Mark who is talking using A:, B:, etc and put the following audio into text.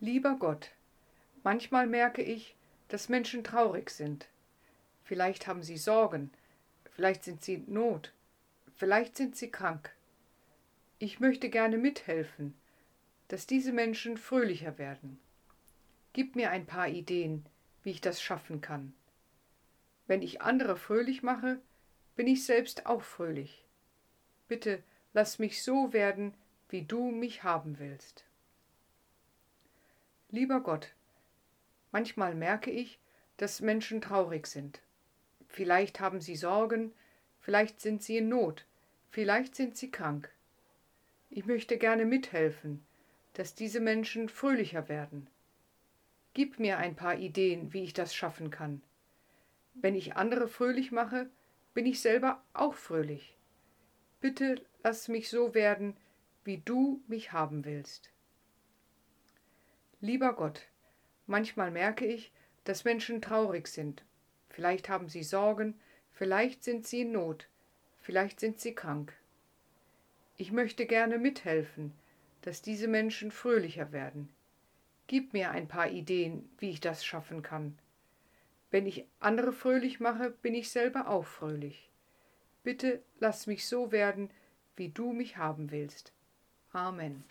A: Lieber Gott, manchmal merke ich, dass Menschen traurig sind. Vielleicht haben sie Sorgen, vielleicht sind sie in Not, vielleicht sind sie krank. Ich möchte gerne mithelfen, dass diese Menschen fröhlicher werden. Gib mir ein paar Ideen, wie ich das schaffen kann. Wenn ich andere fröhlich mache, bin ich selbst auch fröhlich. Bitte lass mich so werden, wie du mich haben willst. Lieber Gott, manchmal merke ich, dass Menschen traurig sind. Vielleicht haben sie Sorgen, vielleicht sind sie in Not, vielleicht sind sie krank. Ich möchte gerne mithelfen, dass diese Menschen fröhlicher werden. Gib mir ein paar Ideen, wie ich das schaffen kann. Wenn ich andere fröhlich mache, bin ich selber auch fröhlich. Bitte lass mich so werden, wie du mich haben willst. Lieber Gott, manchmal merke ich, dass Menschen traurig sind. Vielleicht haben sie Sorgen, vielleicht sind sie in Not, vielleicht sind sie krank. Ich möchte gerne mithelfen, dass diese Menschen fröhlicher werden. Gib mir ein paar Ideen, wie ich das schaffen kann. Wenn ich andere fröhlich mache, bin ich selber auch fröhlich. Bitte lass mich so werden, wie du mich haben willst. Amen.